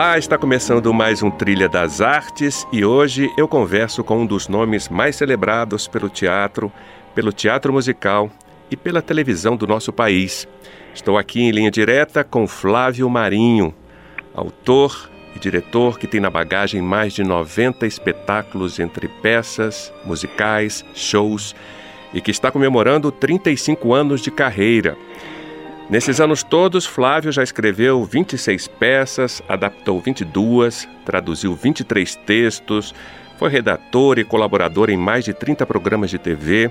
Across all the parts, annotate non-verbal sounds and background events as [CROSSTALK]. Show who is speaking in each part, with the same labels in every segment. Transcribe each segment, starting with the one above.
Speaker 1: Olá, está começando mais um Trilha das Artes e hoje eu converso com um dos nomes mais celebrados pelo teatro, pelo teatro musical e pela televisão do nosso país. Estou aqui em linha direta com Flávio Marinho, autor e diretor que tem na bagagem mais de 90 espetáculos entre peças, musicais, shows e que está comemorando 35 anos de carreira. Nesses anos todos, Flávio já escreveu 26 peças, adaptou 22, traduziu 23 textos, foi redator e colaborador em mais de 30 programas de TV,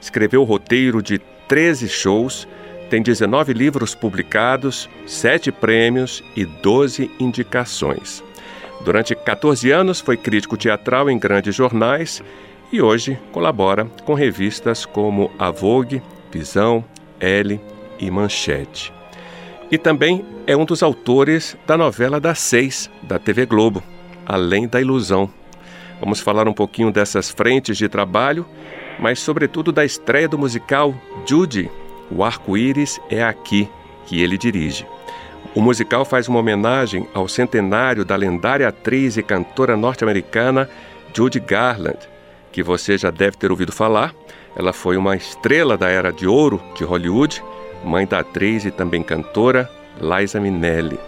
Speaker 1: escreveu o roteiro de 13 shows, tem 19 livros publicados, 7 prêmios e 12 indicações. Durante 14 anos foi crítico teatral em grandes jornais e hoje colabora com revistas como A Vogue, Visão, Elle, e Manchete. E também é um dos autores da novela das seis da TV Globo, Além da Ilusão. Vamos falar um pouquinho dessas frentes de trabalho, mas sobretudo da estreia do musical Judy, O Arco-Íris é Aqui, que ele dirige. O musical faz uma homenagem ao centenário da lendária atriz e cantora norte-americana Judy Garland, que você já deve ter ouvido falar. Ela foi uma estrela da era de ouro de Hollywood mãe da atriz e também cantora Liza Minelli.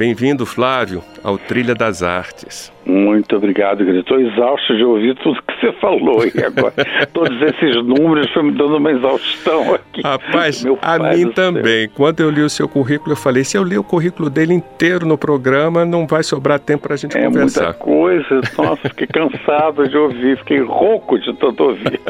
Speaker 1: Bem-vindo, Flávio, ao Trilha das Artes.
Speaker 2: Muito obrigado, querido. Estou exausto de ouvir tudo que você falou e agora [LAUGHS] todos esses números estão me dando uma exaustão aqui.
Speaker 1: Rapaz, a mim também. Quando eu li o seu currículo, eu falei: se eu li o currículo dele inteiro no programa, não vai sobrar tempo para a gente
Speaker 2: é
Speaker 1: conversar.
Speaker 2: Muita coisa. Nossa, fiquei [LAUGHS] cansado de ouvir, fiquei rouco de tanto ouvir.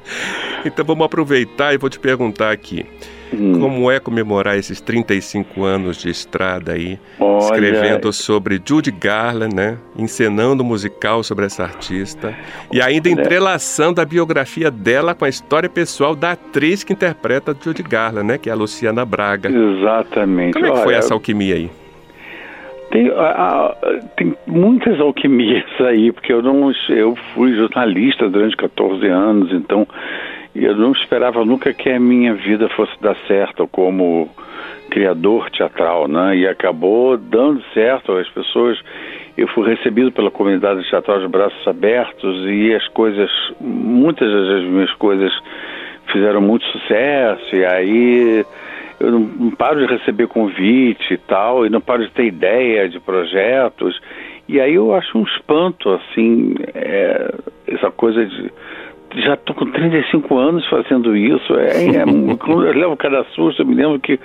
Speaker 2: [LAUGHS]
Speaker 1: então vamos aproveitar e vou te perguntar aqui. Hum. Como é comemorar esses 35 anos de estrada aí, Olha... escrevendo sobre Judy Garland, né? Encenando um musical sobre essa artista e ainda entrelaçando a biografia dela com a história pessoal da atriz que interpreta Judy Garland, né? Que é a Luciana Braga.
Speaker 2: Exatamente.
Speaker 1: Como é que foi essa alquimia aí?
Speaker 2: Tem, a, tem, muitas alquimias aí, porque eu não eu fui jornalista durante 14 anos, então eu não esperava nunca que a minha vida fosse dar certo como criador teatral, né? E acabou dando certo. As pessoas, eu fui recebido pela comunidade teatral de braços abertos e as coisas, muitas das minhas coisas fizeram muito sucesso. E aí eu não, não paro de receber convite e tal, e não paro de ter ideia de projetos. E aí eu acho um espanto, assim, é, essa coisa de já estou com 35 anos fazendo isso. É, é, [LAUGHS] eu levo cada susto. Eu me lembro que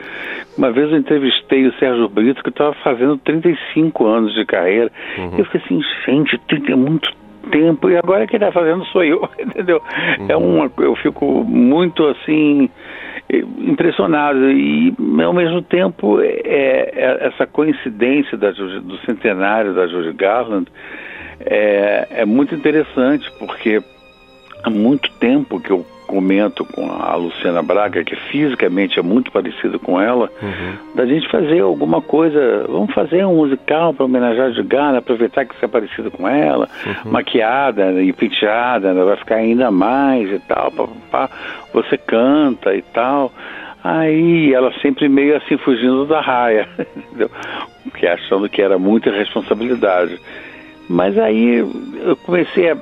Speaker 2: uma vez eu entrevistei o Sérgio Brito, que estava fazendo 35 anos de carreira. Uhum. Eu fiquei assim, gente, tem muito tempo e agora quem está fazendo sou eu, [LAUGHS] entendeu? Uhum. É uma, eu fico muito assim impressionado e ao mesmo tempo é, é essa coincidência da, do centenário da Judy Garland é, é muito interessante porque há muito tempo que eu comento com a Luciana Braga, que fisicamente é muito parecida com ela, uhum. da gente fazer alguma coisa, vamos fazer um musical para homenagear a Gana, aproveitar que você é parecida com ela, uhum. maquiada e penteada, né, vai ficar ainda mais e tal, pá, pá, você canta e tal. Aí ela sempre meio assim fugindo da raia, [LAUGHS] entendeu? Porque achando que era muita responsabilidade. Mas aí eu comecei a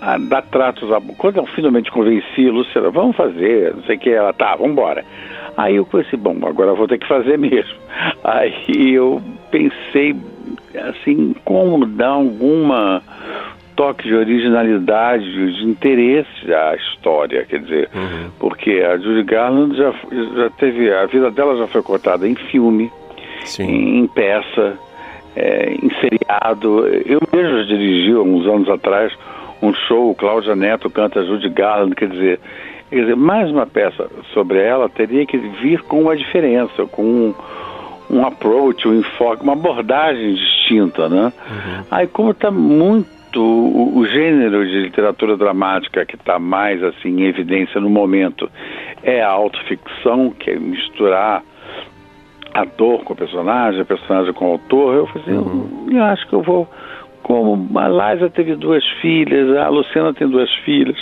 Speaker 2: a dar tratos a... Quando eu finalmente convenci a Luciana, vamos fazer, não sei o que, ela, tá, vamos embora. Aí eu pensei, bom, agora vou ter que fazer [LAUGHS] mesmo. Aí eu pensei, assim, como dar alguma toque de originalidade, de interesse à história, quer dizer, uhum. porque a Judy Garland já, já teve, a vida dela já foi contada em filme, em, em, peça, é, em seriado. Eu mesmo dirigi, há uns anos atrás, um show, Cláudia Neto canta Judy Garland, quer dizer, quer dizer, mais uma peça sobre ela teria que vir com uma diferença, com um approach, um enfoque, uma abordagem distinta, né? Uhum. Aí como está muito o, o, gênero de literatura dramática que está mais assim em evidência no momento é a autoficção, que é misturar ator com personagem, personagem com autor. Eu falei, assim, uhum. eu, eu acho que eu vou como a Liza teve duas filhas, a Luciana tem duas filhas,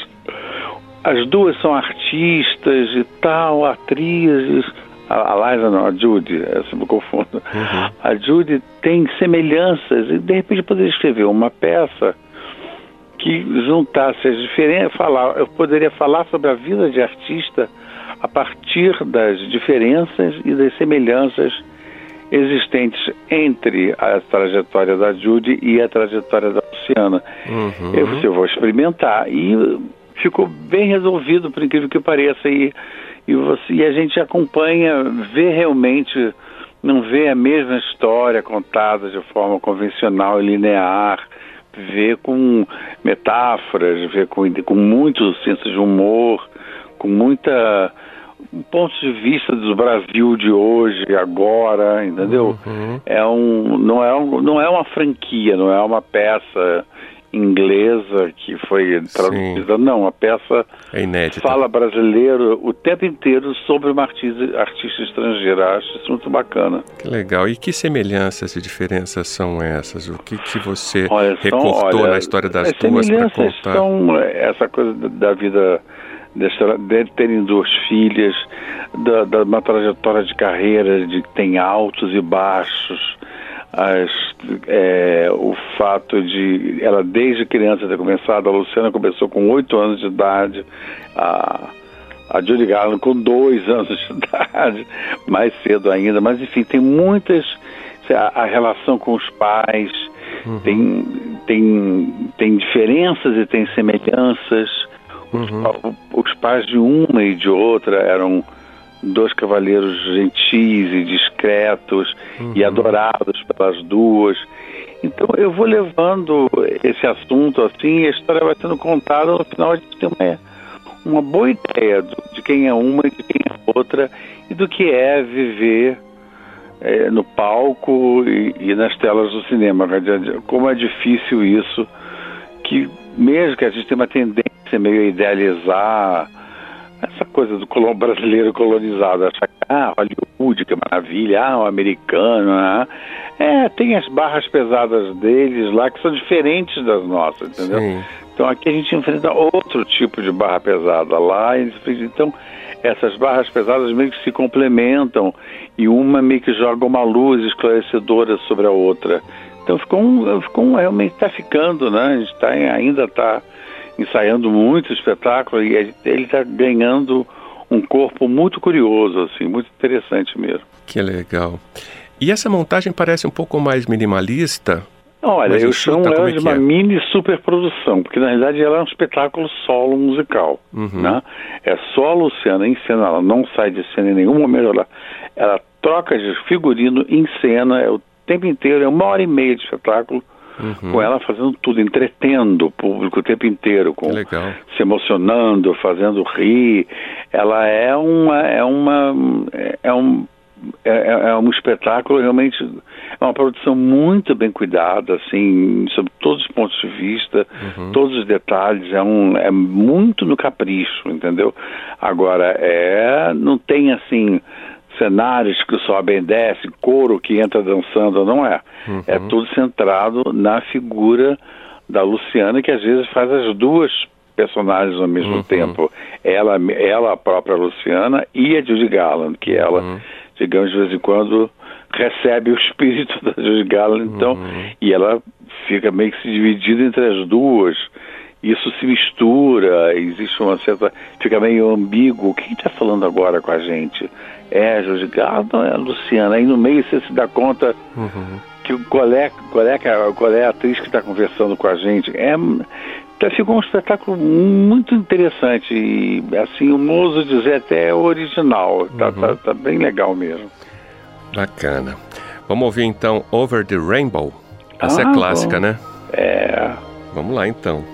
Speaker 2: as duas são artistas e tal, atrizes. A, a Liza não, a Judy, essa me confundo. Uhum. A Judy tem semelhanças e de repente poderia escrever uma peça que juntasse as diferenças, falar, eu poderia falar sobre a vida de artista a partir das diferenças e das semelhanças existentes entre a trajetória da Judy e a trajetória da Luciana. Uhum. Eu, eu vou experimentar. E ficou bem resolvido, por incrível que pareça. E, e, você, e a gente acompanha, vê realmente, não vê a mesma história contada de forma convencional e linear, vê com metáforas, vê com, com muito senso de humor, com muita ponto de vista do Brasil de hoje, agora, entendeu? Uhum. É um, não, é um, não é uma franquia, não é uma peça inglesa que foi traduzida, Sim. não, a peça
Speaker 1: é inédita.
Speaker 2: fala brasileiro o tempo inteiro sobre uma artista, artista estrangeira. Acho isso muito bacana.
Speaker 1: Que legal. E que semelhanças e diferenças são essas? O que, que você olha, recortou olha, na história das duas para contar?
Speaker 2: São essa coisa da vida de terem duas filhas, da, da, uma trajetória de carreira de tem altos e baixos, as, é, o fato de ela desde criança ter começado, a Luciana começou com oito anos de idade, a, a Judy Garland com dois anos de idade, [LAUGHS] mais cedo ainda, mas enfim, tem muitas, a, a relação com os pais, uhum. tem, tem, tem diferenças e tem semelhanças, Uhum. Os, pais de uma e de outra eram dois cavalheiros gentis e discretos uhum. e adorados pelas duas. Então eu vou levando esse assunto assim e a história vai sendo contada. No final a gente tem uma, uma boa ideia do, de quem é uma e de quem é outra e do que é viver é, no palco e, e, nas telas do cinema. Como é difícil isso, que mesmo que a gente tenha uma tendência meio a idealizar essa coisa do brasileiro colonizado, achar que ah, Hollywood, que maravilha, ah, o americano, né? É, tem as barras pesadas deles lá que são diferentes das nossas, entendeu? Sim. Então aqui a gente enfrenta outro tipo de barra pesada lá, então essas barras pesadas meio que se complementam e uma meio que joga uma luz esclarecedora sobre a outra. Então ficou um, ficou um realmente está ficando, né? A gente tá, ainda está ensaiando muito espetáculo e ele está ganhando um corpo muito curioso, assim, muito interessante mesmo.
Speaker 1: Que legal. E essa montagem parece um pouco mais minimalista?
Speaker 2: Olha, eu chamo ela é de uma é? mini superprodução, porque na realidade ela é um espetáculo solo musical. Uhum. Né? É só a Luciana em cena, ela não sai de cena em nenhum momento, ela, ela troca de figurino em cena, é o tempo inteiro, é uma hora e meia de espetáculo, uhum. com ela fazendo tudo, entretendo o público o tempo inteiro, com se emocionando, fazendo rir. Ela é uma é uma é um é, é, é um espetáculo realmente é uma produção muito bem cuidada assim sob todos os pontos de vista uhum. todos os detalhes é um é muito no capricho entendeu agora é não tem assim cenários que sobem e descem, coro que entra dançando, não é. Uhum. É tudo centrado na figura da Luciana, que às vezes faz as duas personagens ao mesmo uhum. tempo. Ela, ela, a própria Luciana, e a Judy Garland, que ela, uhum. digamos, de vez em quando recebe o espírito [LAUGHS] da Judy Garland, então, uhum. e ela fica meio que se dividida entre as duas isso se mistura, existe uma certa. fica meio ambíguo. Quem está falando agora com a gente? É Jorge Gardo, é a Luciana. Aí no meio você se dá conta uhum. que qual é, qual, é, qual é a atriz que está conversando com a gente. É, tá, ficou um espetáculo muito interessante e, assim, o moço dizer até original. Tá, uhum. tá, tá bem legal mesmo.
Speaker 1: Bacana. Vamos ouvir então Over the Rainbow. Essa é ah, é clássica, bom. né?
Speaker 2: É.
Speaker 1: Vamos lá então.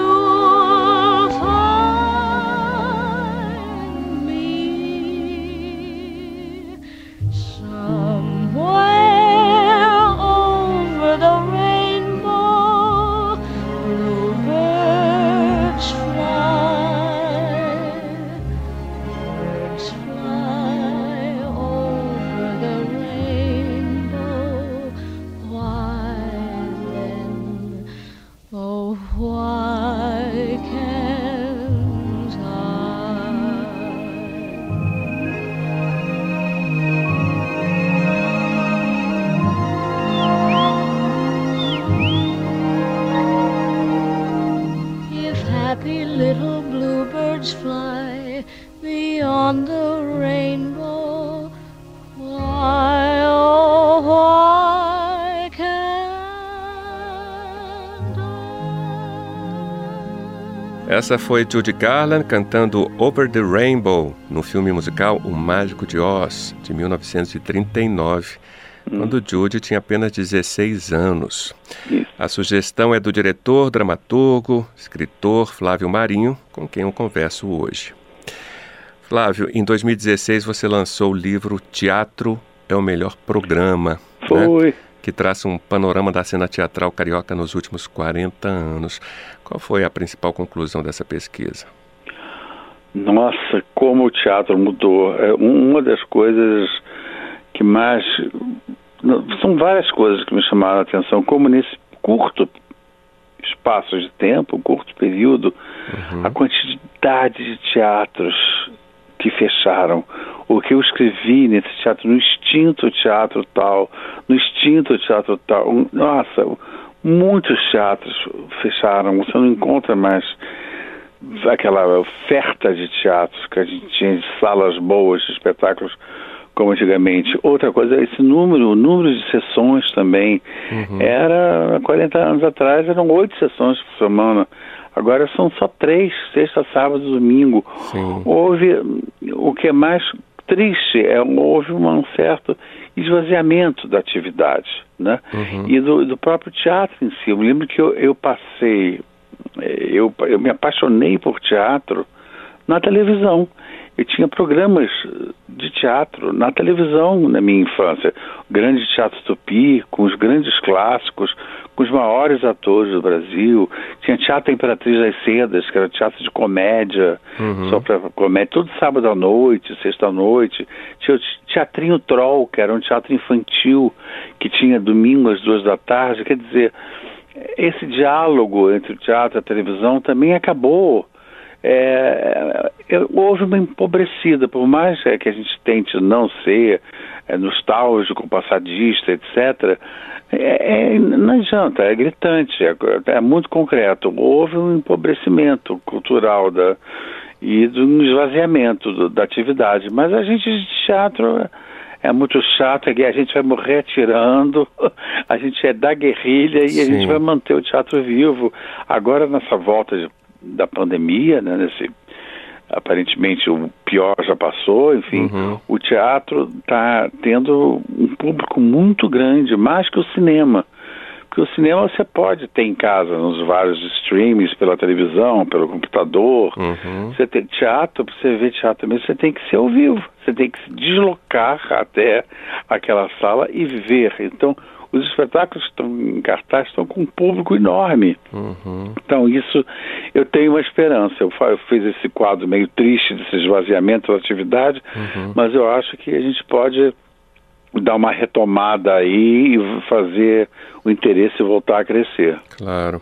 Speaker 1: Essa foi Judy Garland cantando Over the Rainbow no filme musical O Mágico de Oz, de 1939, quando Judy tinha apenas 16 anos.
Speaker 2: Isso.
Speaker 1: A sugestão é do diretor, dramaturgo, escritor Flávio Marinho, com quem eu converso hoje. Flávio, em 2016 você lançou o livro Teatro é o Melhor Programa, né? Que traça um panorama da cena teatral carioca nos últimos 40 anos. Qual foi a principal conclusão dessa pesquisa?
Speaker 2: Nossa, como o teatro mudou. É um- uma das coisas que mais. São várias coisas que me chamaram a atenção, como nesse curto espaço de tempo, curto período, a quantidade de teatros que fecharam. O que eu escrevi nesse teatro, no extinto teatro tal, no extinto teatro tal. Nossa, muitos teatros fecharam. Você não encontra mais aquela oferta de teatros que a gente tinha de salas boas, de espetáculos como antigamente. Outra coisa, esse número, o número de sessões também. Era, há 40 anos atrás, eram oito sessões por semana. Agora são só três, sexta, sábado, domingo.
Speaker 1: Sim.
Speaker 2: Houve, o que é mais triste, é, houve um certo esvaziamento da atividade, né? E do, do próprio teatro em si. Eu me lembro que eu, eu passei, eh, eu, eu me apaixonei por teatro na televisão. Eu tinha programas de teatro na televisão na minha infância. O Grande Teatro Tupi, com os grandes clássicos, com os maiores atores do Brasil. Tinha Teatro Imperatriz das Sedas, que era teatro de comédia, só para comédia, todo sábado à noite, sexta à noite. Tinha o Teatrinho Troll, que era um teatro infantil, que tinha domingo às duas da tarde. Quer dizer, esse diálogo entre o teatro e a televisão também acabou. É, é, houve uma empobrecida, por mais é, que a gente tente não ser é, nostálgico, passadista, etc., é, é, não adianta, é gritante, é, é muito concreto. Houve um empobrecimento cultural da, e de um esvaziamento do, da atividade, mas a gente de teatro é muito chato, a gente vai morrer atirando, [LAUGHS] a gente é da guerrilha e
Speaker 1: Sim.
Speaker 2: a gente vai manter o teatro vivo. Agora, nessa volta de- da pandemia, né, nesse, aparentemente o pior já passou, enfim,
Speaker 1: Uhum.
Speaker 2: o teatro está tendo um público muito grande, mais que o cinema. Porque o cinema você pode ter em casa, nos vários streams, pela televisão, pelo computador.
Speaker 1: Uhum.
Speaker 2: Você tem teatro, para você ver teatro mesmo, você tem que ser ao vivo. Você tem que se deslocar até aquela sala e ver. Então, os espetáculos que estão em cartaz estão com um público enorme.
Speaker 1: Uhum.
Speaker 2: Então, isso, eu tenho uma esperança. Eu, eu fiz esse quadro meio triste desse esvaziamento da atividade, mas eu acho que a gente pode dar uma retomada aí e fazer o interesse voltar a crescer.
Speaker 1: Claro.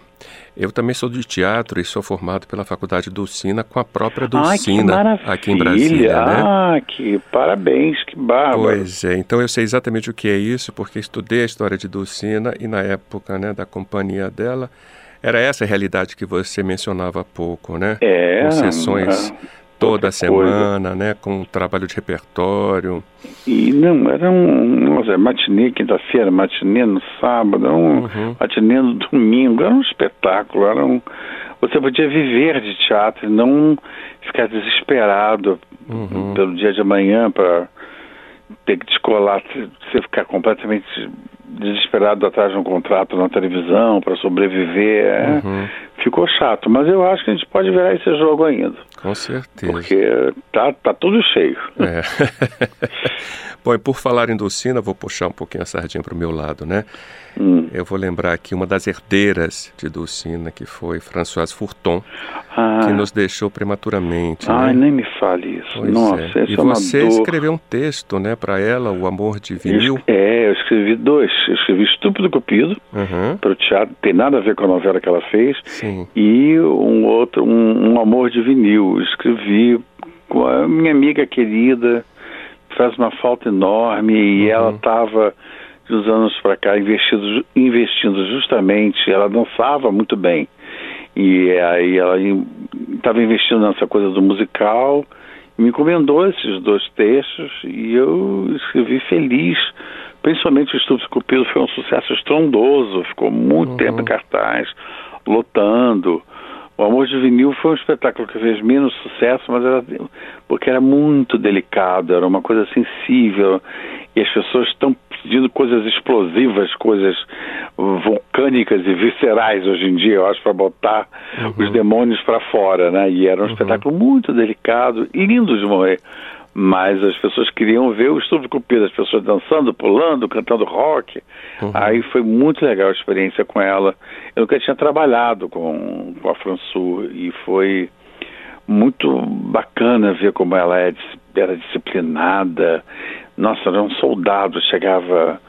Speaker 1: Eu também sou de teatro e sou formado pela Faculdade do Sina com a própria Dulcina aqui em Brasília, né?
Speaker 2: Ah, que parabéns, que bárbaro.
Speaker 1: Pois é, então eu sei exatamente o que é isso, porque estudei a história de Dulcina e na época né, da companhia dela, Era essa a realidade que você mencionava há pouco, né?
Speaker 2: É.
Speaker 1: Com sessões
Speaker 2: é,
Speaker 1: toda semana, né? Com trabalho de repertório.
Speaker 2: E não, era um nossa, matinê quinta-feira, matinê no sábado, era um
Speaker 1: Uhum.
Speaker 2: matinê no domingo, era um espetáculo, era um. Você podia viver de teatro e não ficar desesperado
Speaker 1: Uhum.
Speaker 2: pelo dia de amanhã para ter que descolar, você ficar completamente desesperado atrás de um contrato na televisão para sobreviver. é,
Speaker 1: Uhum.
Speaker 2: Ficou chato, mas eu acho que a gente pode virar esse jogo ainda,
Speaker 1: Com certeza.
Speaker 2: porque tá, tá tudo cheio.
Speaker 1: É. [LAUGHS] Bom, e por falar em Dulcina, vou puxar um pouquinho a sardinha para o meu lado, né?
Speaker 2: Hum.
Speaker 1: Eu vou lembrar aqui uma das herdeiras de Dulcina, que foi Françoise Fourton,
Speaker 2: Ah,
Speaker 1: que nos deixou prematuramente,
Speaker 2: ai,
Speaker 1: né?
Speaker 2: nem me fale isso.
Speaker 1: Pois
Speaker 2: Nossa,
Speaker 1: é. E
Speaker 2: é uma
Speaker 1: você
Speaker 2: dor.
Speaker 1: escreveu um texto, né, para ela, O Amor de Vinil.
Speaker 2: É, eu escrevi dois. Eu escrevi Estúpido Cupido,
Speaker 1: Uhum.
Speaker 2: para o teatro, tem nada a ver com a novela que ela fez,
Speaker 1: Sim.
Speaker 2: e um outro, um, um Amor de Vinil. Eu escrevi com a minha amiga querida, faz uma falta enorme, e
Speaker 1: Uhum.
Speaker 2: ela estava, de uns anos para cá, investindo, investindo justamente, ela dançava muito bem. E aí ela estava investindo nessa coisa do musical, me encomendou esses dois textos, e eu escrevi feliz. Principalmente o Estúpido Cupido foi um sucesso estrondoso, ficou muito
Speaker 1: Uhum.
Speaker 2: tempo em cartaz, lotando. O Amor de Vinil foi um espetáculo que fez menos sucesso, mas era porque era muito delicado, era uma coisa sensível, e as pessoas estão pedindo coisas explosivas, coisas vulcânicas e viscerais hoje em dia, eu acho, para botar os demônios para fora, né? E era um espetáculo muito delicado e lindo de morrer. Mas as pessoas queriam ver o Estúpido Cupido, as pessoas dançando, pulando, cantando rock. Aí foi muito legal a experiência com ela. Eu nunca tinha trabalhado com, com a Françu e foi muito bacana ver como ela é, era disciplinada. Nossa, era um soldado, chegava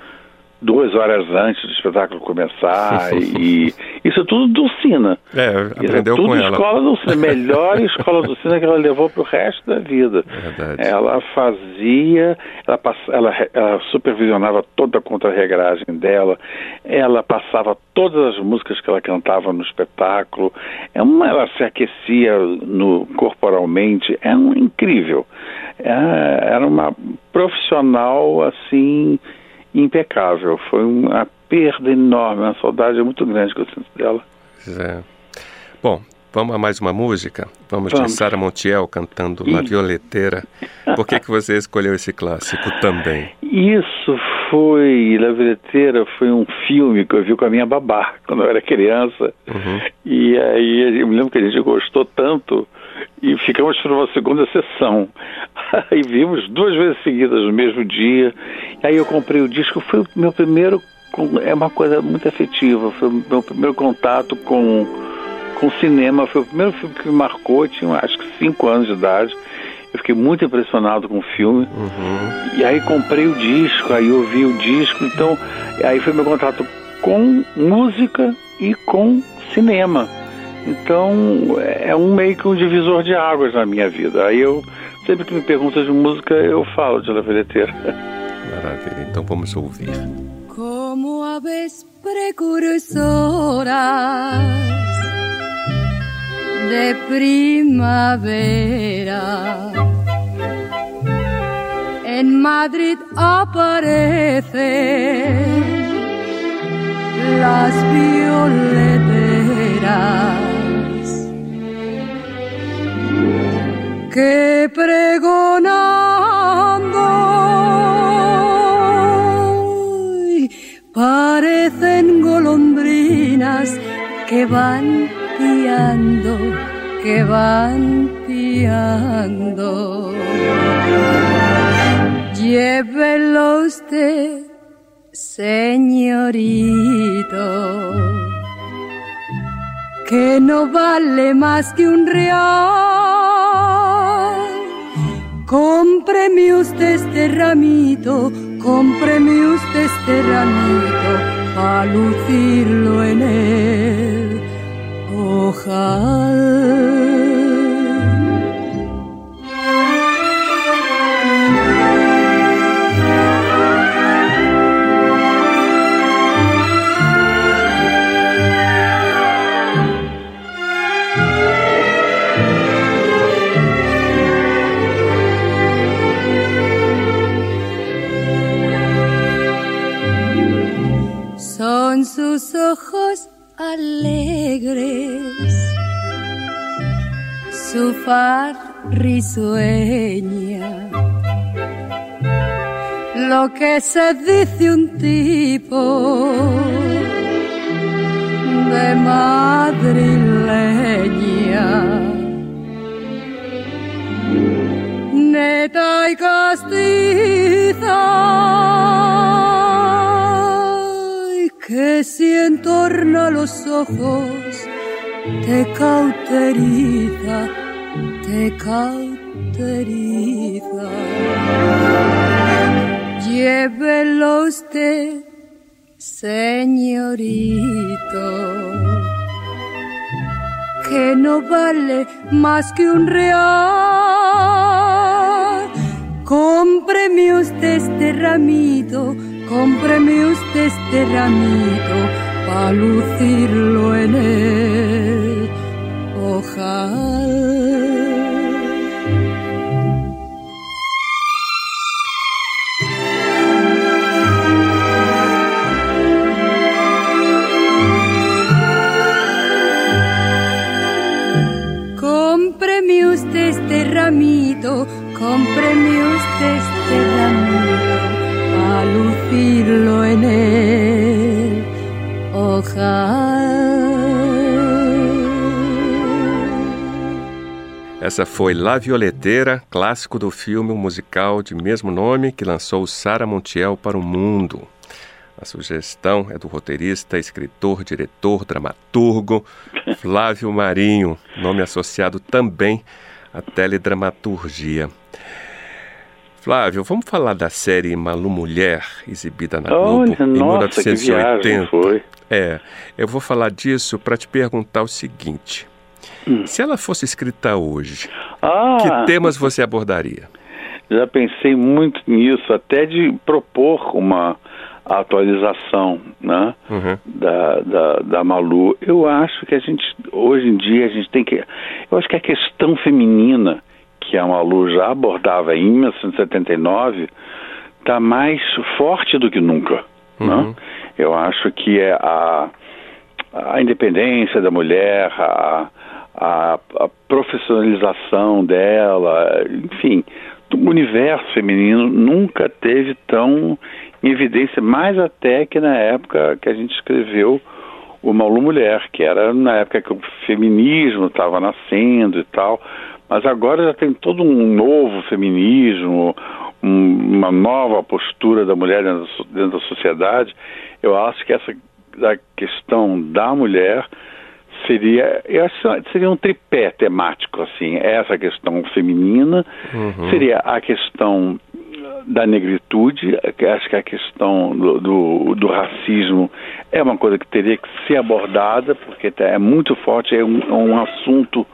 Speaker 2: duas horas antes do espetáculo começar [LAUGHS] e isso tudo Dulcina.
Speaker 1: É,
Speaker 2: Isso
Speaker 1: aprendeu
Speaker 2: tudo
Speaker 1: com ela.
Speaker 2: escola Dulcina, melhor [LAUGHS] escola Dulcina que ela levou para o resto da vida.
Speaker 1: Verdade.
Speaker 2: Ela fazia, ela, pass, ela, ela supervisionava toda a contra-regragem dela, ela passava todas as músicas que ela cantava no espetáculo, é uma, ela se aquecia no, corporalmente, é um, incrível. É, era uma profissional assim impecável. Foi uma perda enorme, uma saudade muito grande que eu sinto dela.
Speaker 1: É. Bom, vamos a mais uma música? Vamos, de
Speaker 2: Vamos.
Speaker 1: Sara Montiel cantando La. Violeteira. Por que, que você escolheu esse clássico também?
Speaker 2: Isso foi, La Violeteira foi um filme que eu vi com a minha babá quando eu era criança.
Speaker 1: Uhum.
Speaker 2: E aí eu me lembro que a gente gostou tanto e ficamos para uma segunda sessão. [LAUGHS] Aí vimos duas vezes seguidas no mesmo dia. Aí eu comprei o disco, foi o meu primeiro, é uma coisa muito afetiva, foi o meu primeiro contato com, com cinema, foi o primeiro filme que me marcou, eu tinha acho que cinco anos de idade. Eu fiquei muito impressionado com o filme.
Speaker 1: Uhum.
Speaker 2: E aí comprei o disco, aí ouvi o disco, então aí foi meu contato com música e com cinema. Então é um meio que um divisor de águas na minha vida. Aí eu sempre que me perguntam de música eu falo de La Veleteira.
Speaker 1: Maravilha, então vamos ouvir.
Speaker 3: como aves precursoras de primavera. En Madrid aparecen las violeteras que pregonando parecen golondrinas que van piando, que van piando. Llévelo usted, señorito, que no vale más que un real. Cómpreme usted este ramito, cómpreme usted este ramito, para lucirlo en ojal. Son sus ojos alegres alegres, su far risueña. Lo que se dice un tipo de madrileña. Neta y castiza que si entorna los ojos te cauteriza, te cauteriza. Llévelo usted, señorito, que no vale más que un real. Cómpreme usted este ramito, cómpreme usted este ramito, para lucirlo en el ojal. Cómpreme usted este ramito, cómpreme usted este ramito, para lucirlo en ojal.
Speaker 1: Essa foi La Violeteira, clássico do filme musical de mesmo nome que lançou Sara Montiel para o mundo. A sugestão é do roteirista, escritor, diretor, dramaturgo Flávio Marinho, nome associado também à teledramaturgia. Flávio, vamos falar da série Malu Mulher, exibida na Globo
Speaker 2: Olha,
Speaker 1: em
Speaker 2: nossa, que
Speaker 1: 1980.
Speaker 2: viagem foi.
Speaker 1: É, eu vou falar disso para te perguntar o seguinte: se ela fosse escrita hoje,
Speaker 2: Ah,
Speaker 1: que temas você abordaria?
Speaker 2: já pensei muito nisso, até de propor uma atualização, né?
Speaker 1: Uhum.
Speaker 2: da, da, da Malu. Eu acho que a gente, hoje em dia, a gente tem que. Eu acho que a questão feminina que a Malu já abordava em 1979 está mais forte do que nunca. Né? Eu acho que é a, a independência da mulher, a, a, a profissionalização dela, enfim, o universo feminino nunca teve tão em evidência, mais até que na época que a gente escreveu o Malu Mulher, que era na época que o feminismo estava nascendo e tal, mas agora já tem todo um novo feminismo, um, uma nova postura da mulher dentro, dentro da sociedade. Eu acho que essa da questão da mulher seria eu acho seria um tripé temático assim essa questão feminina
Speaker 1: Uhum.
Speaker 2: seria a questão da negritude acho que a questão do, do, do racismo é uma coisa que teria que ser abordada porque é muito forte é um, é um assunto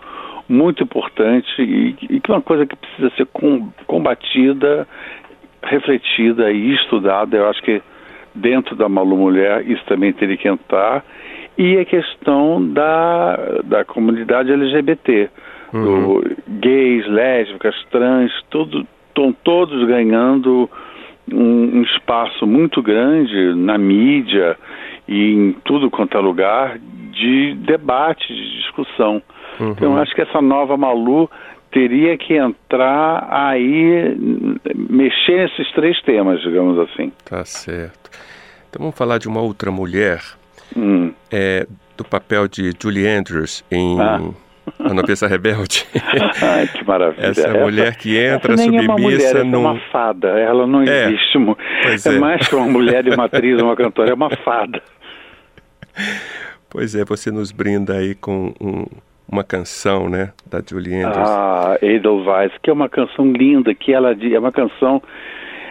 Speaker 2: muito importante e, e que é uma coisa que precisa ser com, combatida refletida e estudada. Eu acho que dentro da Malu Mulher isso também teria que entrar. E a questão da, da comunidade LGBT, do gays, lésbicas, trans, tudo estão todos ganhando um, um espaço muito grande na mídia e em tudo quanto é lugar de debate, de discussão. Então eu acho que essa nova Malu teria que entrar aí, mexer nesses três temas, digamos assim.
Speaker 1: Tá certo. Então vamos falar de uma outra mulher,
Speaker 2: Hum.
Speaker 1: é, do papel de Julie Andrews em
Speaker 2: Ah.
Speaker 1: A Noviça Rebelde. [LAUGHS]
Speaker 2: Ai, que maravilha.
Speaker 1: Essa mulher que entra
Speaker 2: essa nem é uma mulher,
Speaker 1: submissa
Speaker 2: é
Speaker 1: num-
Speaker 2: uma fada. Ela não
Speaker 1: É,
Speaker 2: existe.
Speaker 1: pois
Speaker 2: é,
Speaker 1: é.
Speaker 2: mais que uma mulher uma atriz, uma cantora, é uma fada.
Speaker 1: Pois é, você nos brinda aí com um- uma canção, né, da Julie Andrews.
Speaker 2: Ah, Edelweiss, que é uma canção linda, que ela é uma canção.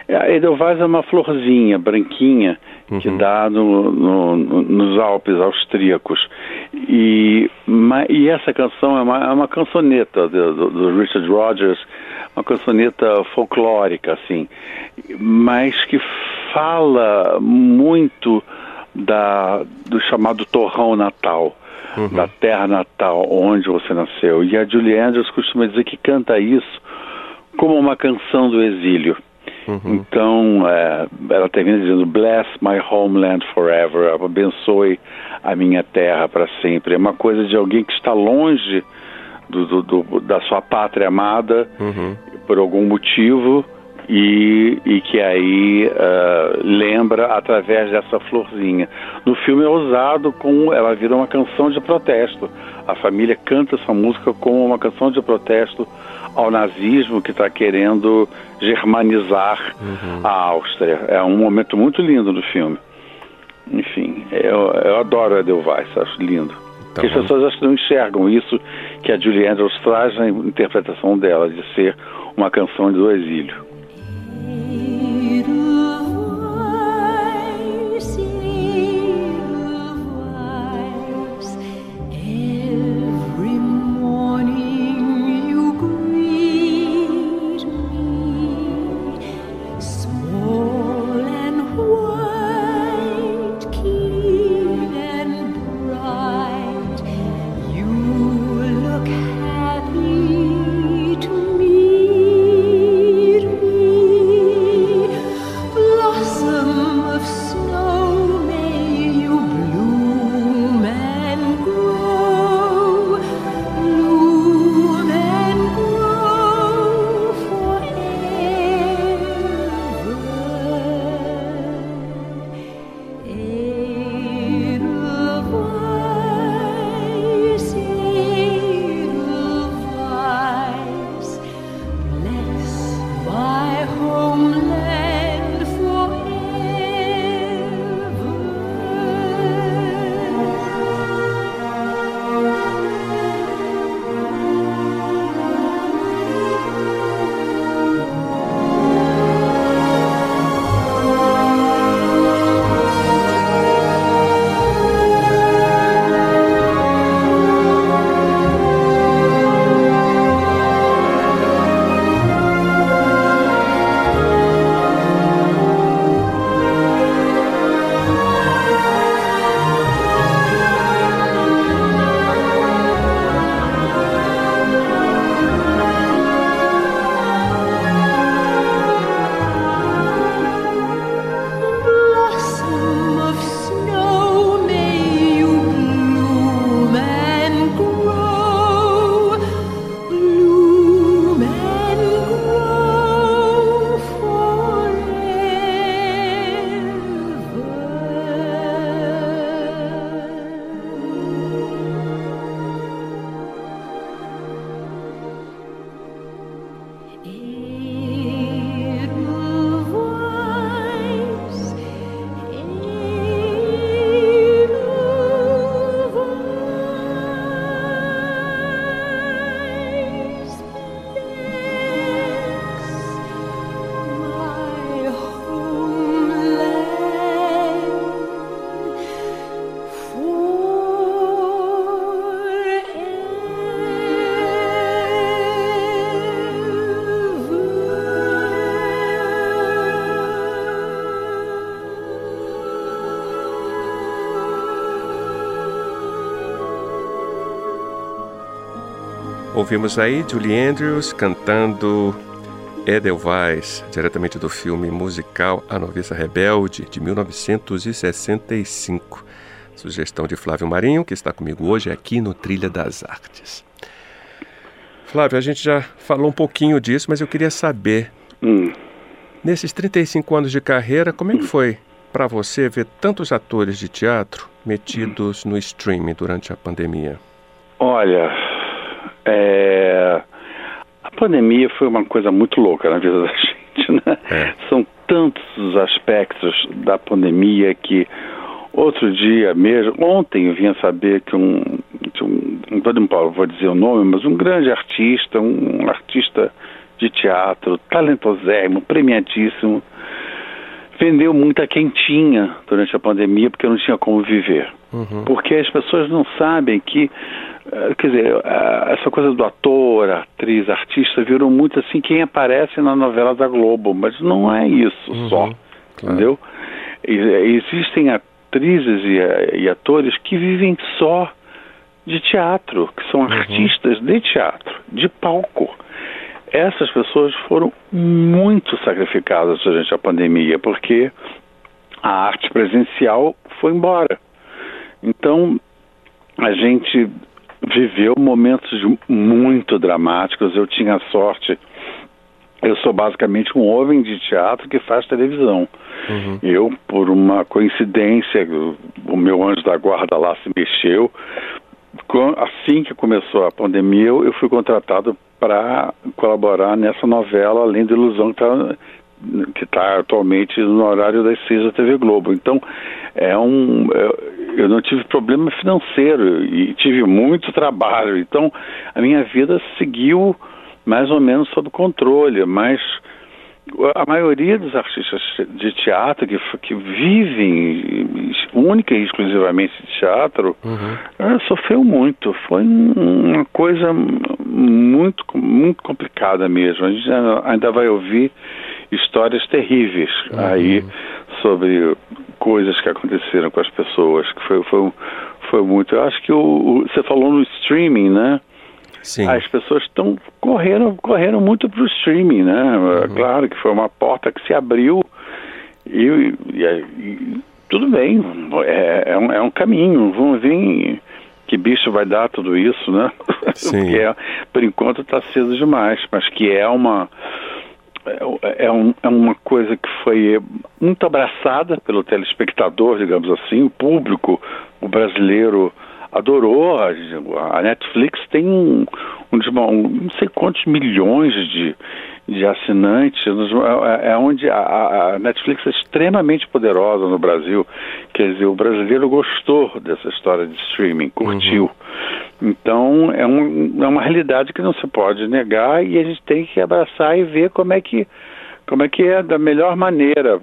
Speaker 2: A Edelweiss é uma florzinha branquinha que dá no, no- no- nos Alpes austríacos. E, ma- e essa canção é uma, é uma cançoneta do, do- do Richard Rogers, uma cançoneta folclórica, assim, mas que fala muito da, do chamado torrão natal da terra natal onde você nasceu. E a Julie Andrews costuma dizer que canta isso como uma canção do exílio. Então, é, ela termina dizendo: Bless my homeland forever, abençoe a minha terra para sempre. É uma coisa de alguém que está longe do, do, do, da sua pátria amada
Speaker 1: Uhum.
Speaker 2: por algum motivo e, e que aí ah, lembra através dessa florzinha. No filme é usado como ela vira uma canção de protesto. A família canta essa música como uma canção de protesto ao nazismo que está querendo germanizar a Áustria. É um momento muito lindo no filme. Enfim, eu, eu adoro Edelweiss, acho lindo.
Speaker 1: Tá
Speaker 2: Porque as pessoas acho que não enxergam isso que a Julie Andrews traz na interpretação dela, de ser uma canção do exílio.
Speaker 4: Edelweiss,
Speaker 1: Ouvimos aí Julie Andrews cantando Edelweiss, diretamente do filme musical A Noviça Rebelde, de 1965. Sugestão de Flávio Marinho, que está comigo hoje aqui no Trilha das Artes. Flávio, a gente já falou um pouquinho disso, mas eu queria saber,
Speaker 2: Hum.
Speaker 1: nesses 35 anos de carreira, como é que foi para você ver tantos atores de teatro metidos no streaming durante a pandemia?
Speaker 2: Olha, é, a pandemia foi uma coisa muito louca na vida [LAUGHS] da gente, né?
Speaker 1: É.
Speaker 2: São tantos os aspectos da pandemia que outro dia mesmo, ontem eu vinha saber que um, que um não vou- dizer o nome, mas um grande artista, um artista de teatro, talentosérrimo, premiadíssimo, vendeu muita quentinha durante a pandemia porque não tinha como viver. Porque as pessoas não sabem que, eh, quer dizer, eh, essa coisa do ator, atriz, artista virou muito assim quem aparece na novela da Globo, mas não é isso só, entendeu? E- Existem atrizes e, eh, e atores que vivem só de teatro, que são artistas de teatro, de palco. Essas pessoas foram muito sacrificadas durante a pandemia, porque a arte presencial foi embora. Então, a gente viveu momentos muito dramáticos. Eu tinha sorte eu sou basicamente um homem de teatro que faz televisão. Uhum. Eu, por uma coincidência, o meu anjo da guarda lá se mexeu. Assim que começou a pandemia, eu fui contratado para colaborar nessa novela Além da Ilusão, que está que está atualmente no horário das seis da TV Globo. Então, é um, é, eu não tive problema financeiro e tive muito trabalho. Então, a minha vida seguiu mais ou menos sob controle, mas a maioria dos artistas de teatro que, que vivem única e exclusivamente de teatro uhum. É, sofreu muito. Foi uma coisa muito, muito complicada mesmo. A gente ainda vai ouvir histórias terríveis uhum. aí sobre coisas que aconteceram com as pessoas. Que foi, foi, foi muito. Eu acho que o, o você falou no streaming, né? Sim. As pessoas estão correram, correram muito para o streaming, né? Uhum. Claro que foi uma porta que se abriu e, e, e tudo bem, é, é, um, é um caminho. Vamos ver que bicho vai dar tudo isso, né? [LAUGHS] Sim. É, por enquanto está cedo demais, mas que é uma é, é, um, é, uma coisa que foi muito abraçada pelo telespectador, digamos assim, o público, o brasileiro adorou. A, Netflix tem um, um, um, não sei quantos milhões de, de assinantes, é, é onde a, Netflix é extremamente poderosa no Brasil. Quer dizer, o brasileiro gostou dessa história de streaming, curtiu. Uhum. Então, é, um, é uma realidade que não se pode negar e a gente tem que abraçar e ver como é que como é que é da melhor maneira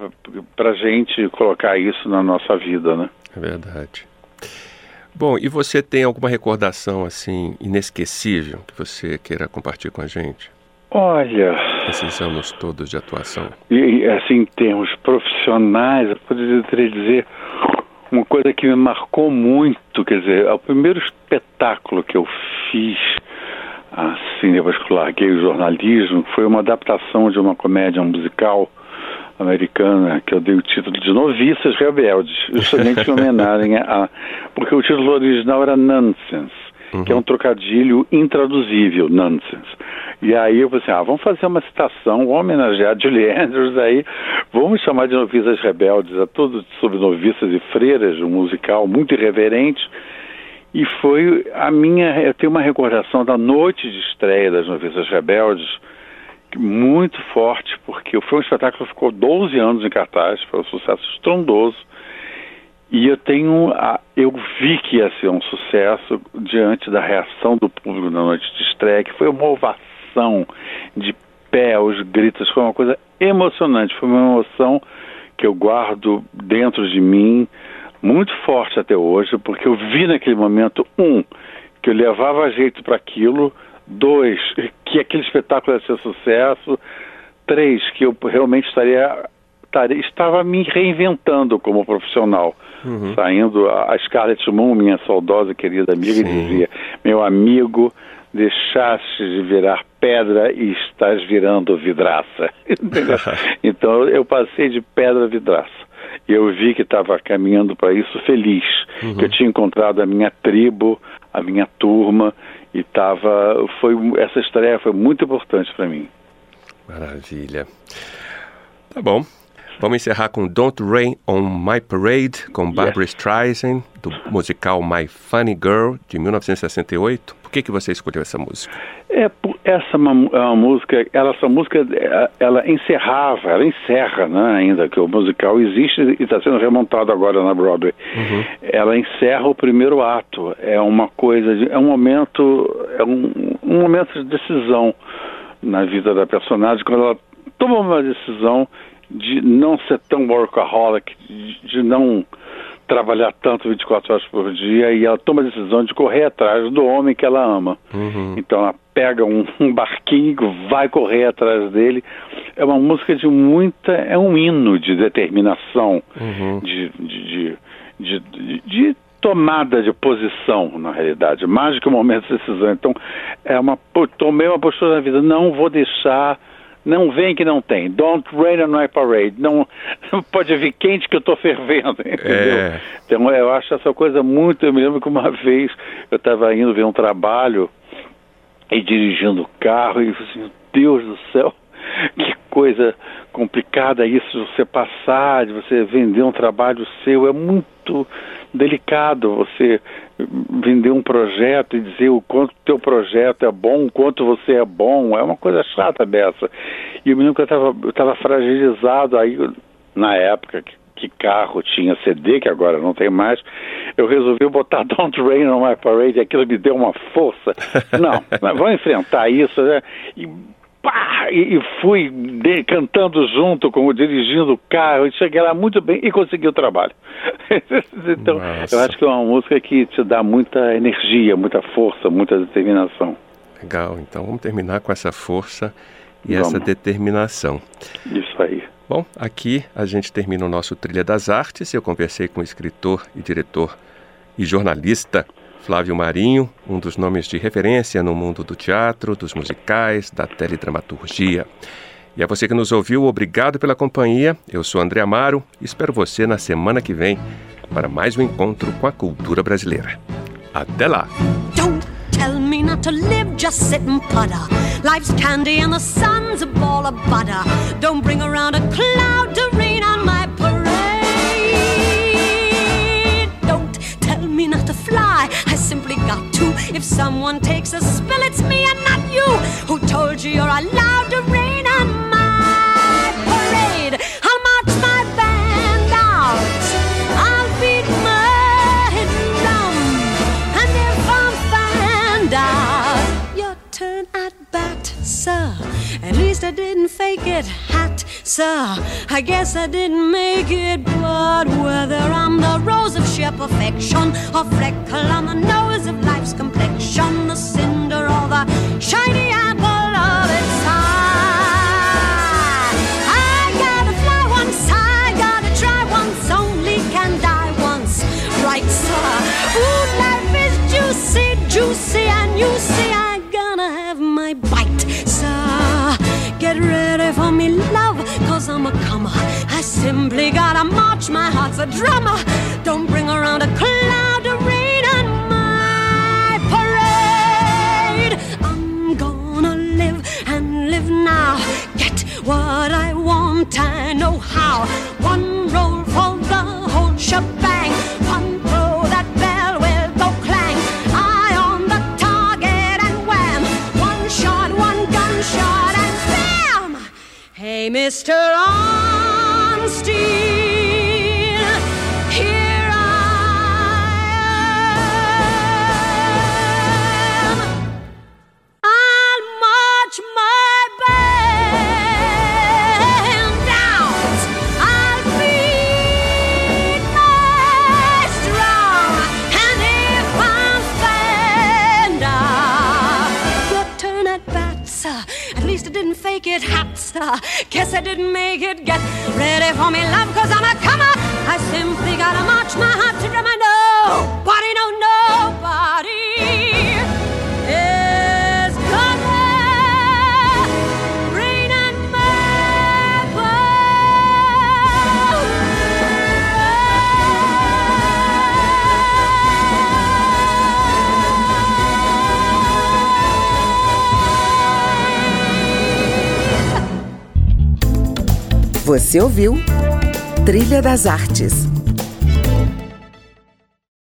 Speaker 2: para a gente colocar isso na nossa vida, né?
Speaker 1: É verdade. Bom, e você tem alguma recordação assim inesquecível que você queira compartilhar com a gente?
Speaker 2: Olha,
Speaker 1: anos todos de atuação.
Speaker 2: E assim, em termos profissionais, eu poderia dizer uma coisa que me marcou muito, quer dizer, o primeiro espetáculo que eu fiz, assim, depois que larguei o jornalismo, foi uma adaptação de uma comédia musical americana, que eu dei o título de Noviças Rebeldes, justamente em homenagem a. Porque o título original era Nonsense, uhum. que é um uhum. trocadilho intraduzível, Nonsense. E aí eu falei assim: ah, vamos fazer uma citação, vamos homenagear [LAUGHS] Julie Andrews aí, vamos chamar de Noviças Rebeldes, a tudo sobre noviças e freiras, um musical muito irreverente. E foi a minha. Eu tenho uma recordação da noite de estreia das Noviças Rebeldes muito forte, porque foi um espetáculo que ficou 12 anos em cartaz, foi um sucesso estrondoso. E eu tenho, a, eu vi que ia ser um sucesso diante da reação do público na noite de estreia, que foi uma ovação de pé, os gritos, foi uma coisa emocionante, foi uma emoção que eu guardo dentro de mim muito forte até hoje, porque eu vi naquele momento um que eu levava jeito para aquilo, Dois, que aquele espetáculo ia ser sucesso. Três, que eu realmente estaria, estaria estava me reinventando como profissional. Uhum. Saindo, a Scarlett Moon, minha saudosa querida amiga, Sim. dizia: Meu amigo, deixaste de virar pedra e estás virando vidraça. [LAUGHS] [LAUGHS] então eu passei de pedra a vidraça. E eu vi que estava caminhando para isso feliz, uhum. que eu tinha encontrado a minha tribo, a minha turma e tava, foi essa estreia foi muito importante para mim.
Speaker 1: Maravilha. Tá bom. Vamos encerrar com Don't Rain on My Parade, com Barbara yes. Streisand, do musical My Funny Girl, de 1968. Por que, que você escolheu essa música?
Speaker 2: É, essa é uma, é uma música, ela, essa música, ela encerrava, ela encerra, né, ainda que o musical existe e está sendo remontado agora na Broadway. Uhum. Ela encerra o primeiro ato. É uma coisa, de, é um momento, é um, um momento de decisão na vida da personagem quando ela toma uma decisão de não ser tão workaholic, de, não trabalhar tanto 24 horas por dia e ela toma a decisão de correr atrás do homem que ela ama. Uhum. Então ela pega um, um, barquinho, vai correr atrás dele. É uma música de muita. É um hino de determinação, uhum. de, de, de, de, de tomada de posição, na realidade, mais do que um momento de decisão. Então, é uma, tomei uma postura na vida, não vou deixar Não vem que não tem. Don't rain on my parade. Não, não pode vir quente que eu estou fervendo, [LAUGHS] entendeu? É. Então eu acho essa coisa muito. Eu me lembro que uma [LAUGHS] vez eu estava indo ver um trabalho e dirigindo o carro e eu falei assim, meu Deus do céu, [LAUGHS] que coisa complicada isso de você passar, de você vender um trabalho seu. É muito delicado você vender um projeto e dizer o quanto teu projeto é bom, o quanto você é bom, é uma coisa chata dessa. E eu me lembro que eu estava fragilizado aí na época que, que, carro tinha CD, que agora não tem mais, eu resolvi botar [LAUGHS] Don't Rain on My Parade, e aquilo me deu uma força. Não, [LAUGHS] vamos enfrentar isso, né? E pá, e, fui de, cantando junto, como dirigindo o carro, e cheguei lá muito bem e consegui o trabalho. [LAUGHS] então, Nossa. eu acho que é uma música que te dá muita energia, muita força, muita determinação.
Speaker 4: Legal, então vamos terminar com essa força e vamos. essa determinação.
Speaker 2: Isso aí.
Speaker 4: Bom, aqui a gente termina o nosso Trilha das Artes. Eu conversei com o escritor e diretor e jornalista Flávio Marinho, um dos nomes de referência no mundo do teatro, dos musicais, da teledramaturgia. E a você que nos ouviu, obrigado pela companhia. Eu sou André Amaro e espero você na semana que vem para mais um encontro com a cultura brasileira. Até lá! Tell me not to live, just sit and putter. Life's candy and the sun's a ball of butter. Don't bring around a cloud to fly. I simply got to. If someone takes a spill, it's me and not you. Who told you you're allowed to rain on my parade? I'll march my band out. I'll beat my drum. And if I'm found out, your turn at bat, sir. At least I didn't fake it, hat, sir. I guess I didn't make it, but whether I'm the rose of sheer perfection or freckle on the nose of life's complexion, the cinder or the shiny apple of its eye. I gotta fly once, I gotta try once, only can die once, right, sir? Ooh, life is juicy, juicy, and you see Comer. I simply gotta march, my heart's a drummer. Don't bring around a cloud of rain on my parade. I'm gonna live and live now. Get what I want, I know how. One roll for the whole shebang. Mr. Honesty, for me, love, cause I'm a comer. I simply gotta march my heart to drum. I know, body, no, nobody is gonna rain my
Speaker 5: Você ouviu Trilha das Artes